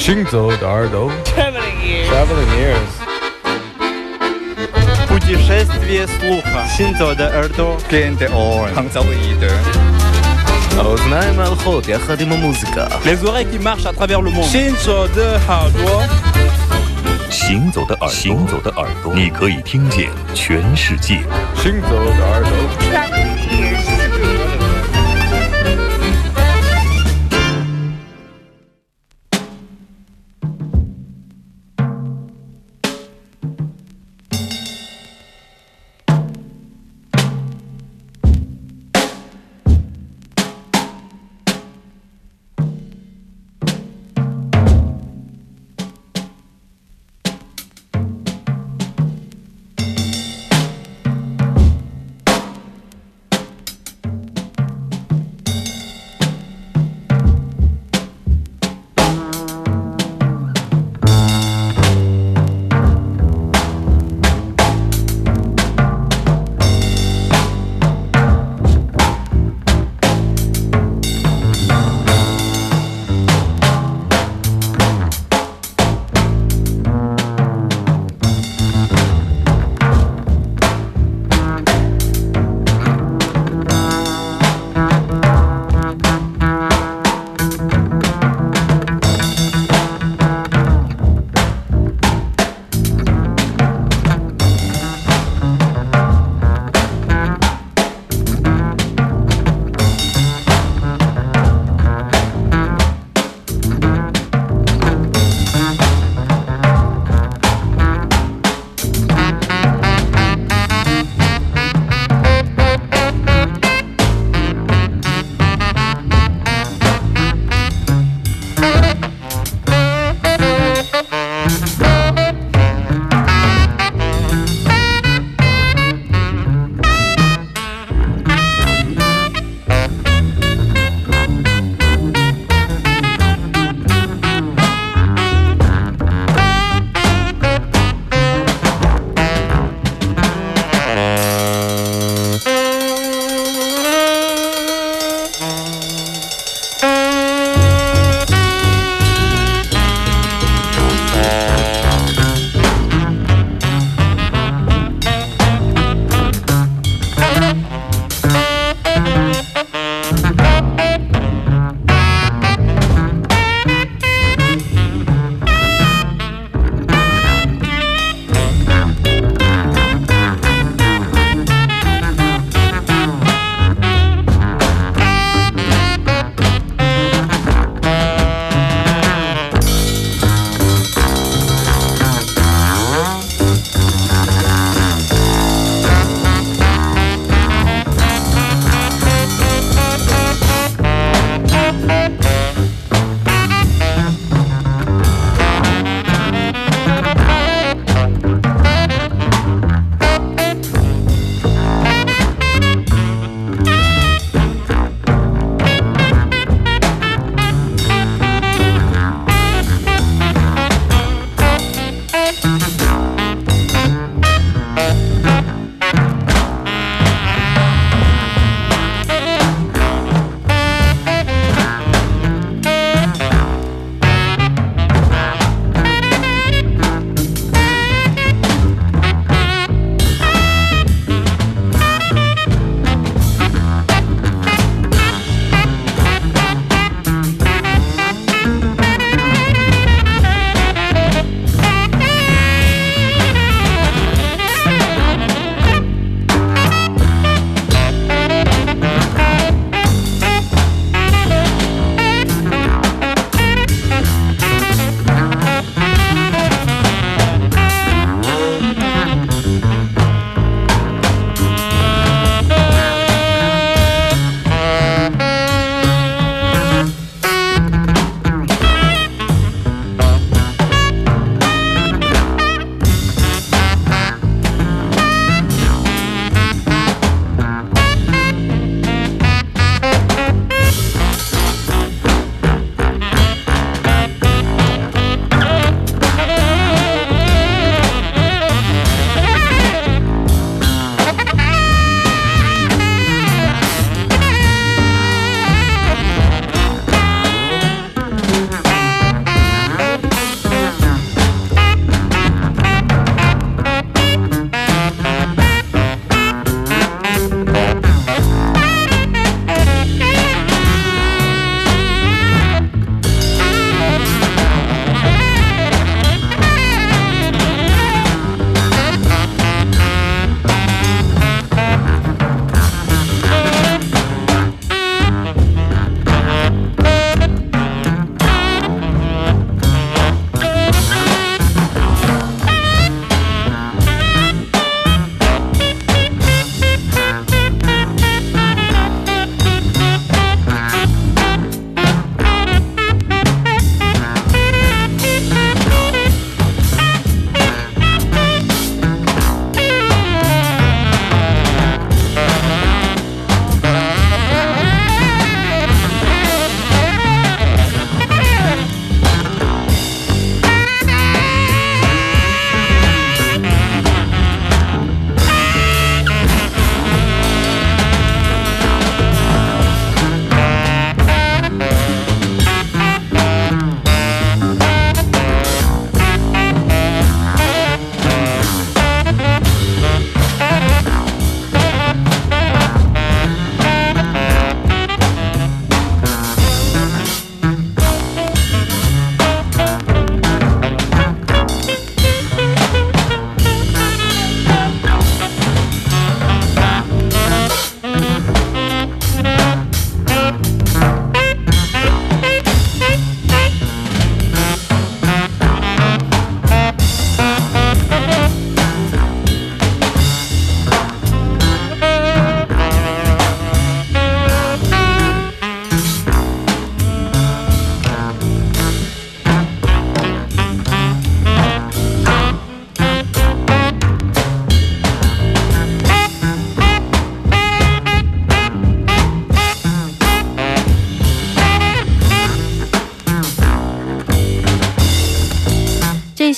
行走的耳朵 Traveling ears. Traveling ears Путешествие слуха. Синзо de耳朵. Gain the oil. Hangzhou האוזניים ההולכות יחד עם המוזיקה Les oreilles qui marchent à travers le monde. 行走的耳朵。行走的耳朵，行走的耳朵，你可以听见全世界。行走的耳朵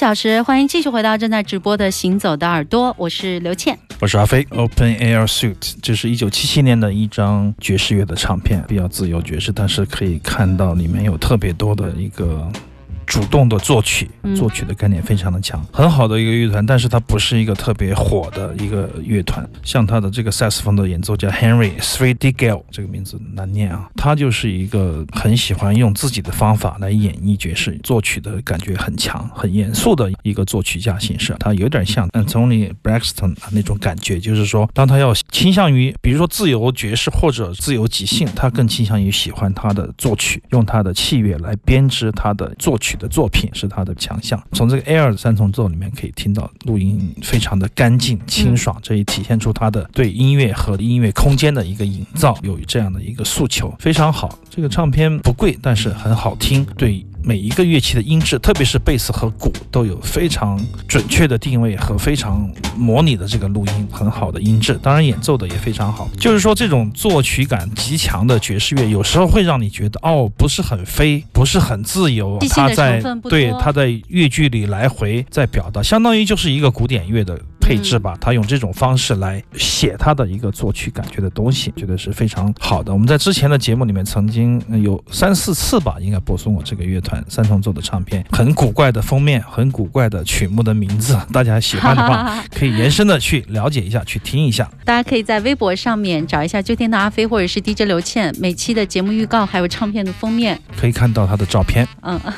小时，欢迎继续回到正在直播的《行走的耳朵》，我是刘倩。我是阿飞，Open Air Suit，这是一九七七年的一张爵士乐的唱片，比较自由爵士，但是可以看到里面有特别多的一个。主动的作曲，嗯作曲的概念非常的强，很好的一个乐团，但是它不是一个特别火的一个乐团。像他的这个萨克斯风的演奏家 Henry Three D Gale，这个名字难念啊，他就是一个很喜欢用自己的方法来演绎爵士，作曲的感觉很强，很严肃的一个作曲家形式。他有点像 Anthony Braxton 那种感觉，就是说，当他要倾向于，比如说自由爵士或者自由即兴，他更倾向于喜欢他的作曲，用他的器乐来编织他的作曲的作品是他的强项。从这个 Air 的三重奏里面可以听到录音非常的干净清爽，这也体现出他的对音乐和音乐空间的一个营造，有这样的一个诉求，非常好。这个唱片不贵，但是很好听，对。每一个乐器的音质，特别是贝斯和鼓，都有非常准确的定位和非常模拟的这个录音，很好的音质。当然，演奏的也非常好。就是说，这种作曲感极强的爵士乐，有时候会让你觉得，哦，不是很飞，不是很自由它在对它在乐句里来回在表达，相当于就是一个古典乐的配置吧。他用这种方式来写他的一个作曲感觉的东西，觉得是非常好的。我们在之前的节目里面曾经呃有三四次吧，应该播送过这个乐团三重奏的唱片，很古怪的封面，很古怪的曲目的名字，大家喜欢的话 可以延伸的去了解一下，去听一下。大家可以在微博上面找一下秋天的阿飞或者是 DJ 刘倩每期的节目预告，还有唱片的封面。可以看到他的照片。嗯，Listen,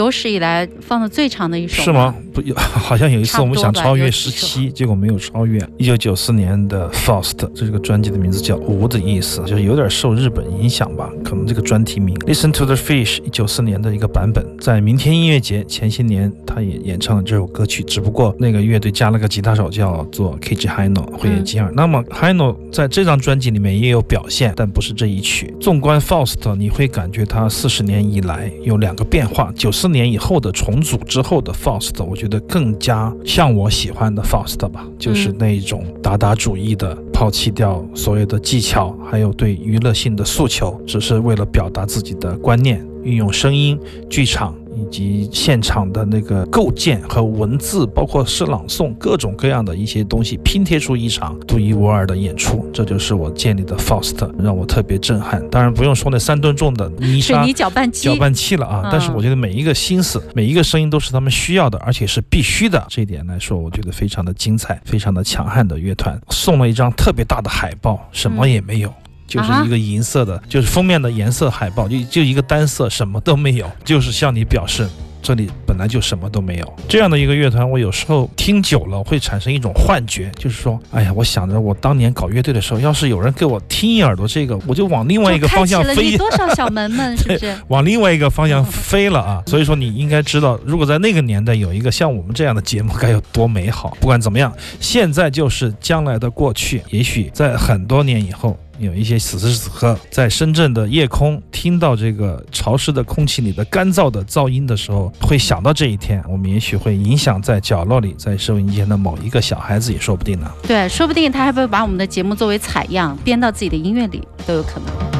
有史以来放的最长的一首。是吗？？不，有 好像有一次我们想超越十七，结果没有超越。一九九四年的 Faust，这个专辑的名字叫“无”的意思，就是有点受日本影响吧。可能这个专题名 Listen to the Fish，一九四年的一个版本，在明天音乐节前些年他也演唱了这首歌曲，只不过那个乐队加了个吉他手叫做 K.G. Hino 会野吉尔。那么 Hino 在这张专辑里面也有表现，但不是这一曲。纵观 Faust，你会感觉他四十年以来有两个变化。九四年以后的重组之后的 Faust，我觉得更加像我喜欢的 Faust 吧，就是那一种达达主义的，抛弃掉所有的技巧，还有对娱乐性的诉求，只是为了表达自己的观念，运用声音、剧场。以及现场的那个构建和文字，包括诗朗诵，各种各样的一些东西拼贴出一场独一无二的演出，这就是我建立的 Faust，让我特别震撼。当然不用说那三吨重的泥沙水泥搅拌机。搅拌器了啊！嗯但是我觉得每一个心思、每一个声音都是他们需要的，而且是必须的。这一点来说，我觉得非常的精彩，非常的强悍的乐团。送了一张特别大的海报，什么也没有。就是一个银色的，就是封面的颜色海报，就就一个单色，什么都没有，就是向你表示这里本来就什么都没有。这样的一个乐团，我有时候听久了会产生一种幻觉，就是说，哎呀，我想着我当年搞乐队的时候，要是有人给我听一耳朵这个，我就往另外一个方向飞。多少小门们，是不是？往另外一个方向飞了啊！所以说你应该知道，如果在那个年代有一个像我们这样的节目，该有多美好。不管怎么样，现在就是将来的过去。也许在很多年以后，有一些此时此刻在深圳的夜空听到这个潮湿的空气里的干燥的噪音的时候，会想到这一天。我们也许会影响在角落里，在收音机前的某一个小孩子，也说不定呢。对，说不定他还会把我们的节目作为采样编到自己的音乐里，都有可能。